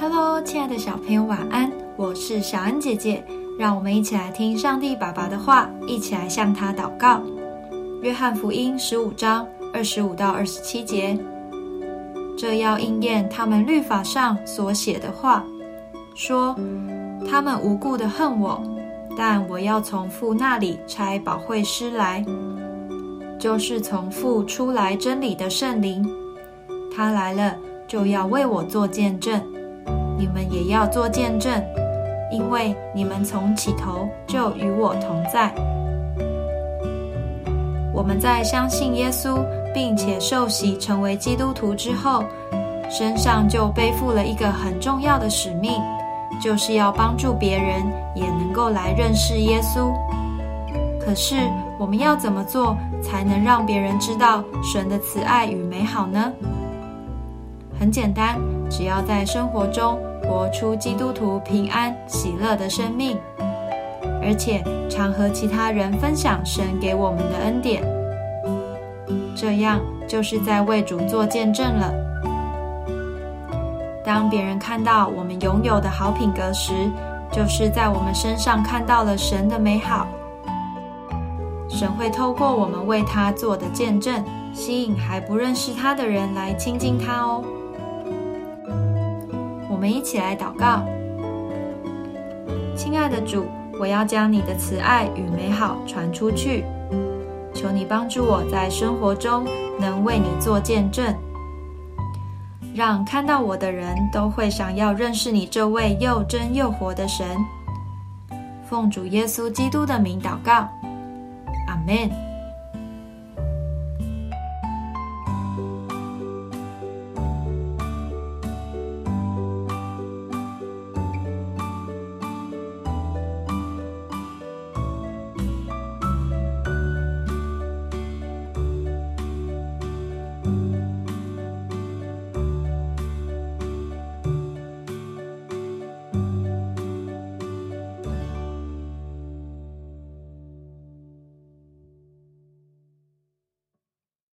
Hello，亲爱的小朋友，晚安！我是小恩姐姐，让我们一起来听上帝爸爸的话，一起来向他祷告。约翰福音十五章二十五到二十七节，这要应验他们律法上所写的话，说他们无故的恨我，但我要从父那里差保惠师来，就是从父出来真理的圣灵，他来了就要为我做见证。你们也要做见证，因为你们从起头就与我同在。我们在相信耶稣并且受洗成为基督徒之后，身上就背负了一个很重要的使命，就是要帮助别人也能够来认识耶稣。可是我们要怎么做才能让别人知道神的慈爱与美好呢？很简单，只要在生活中。活出基督徒平安喜乐的生命，而且常和其他人分享神给我们的恩典，这样就是在为主做见证了。当别人看到我们拥有的好品格时，就是在我们身上看到了神的美好。神会透过我们为他做的见证，吸引还不认识他的人来亲近他哦。我们一起来祷告，亲爱的主，我要将你的慈爱与美好传出去，求你帮助我在生活中能为你做见证，让看到我的人都会想要认识你这位又真又活的神。奉主耶稣基督的名祷告，阿门。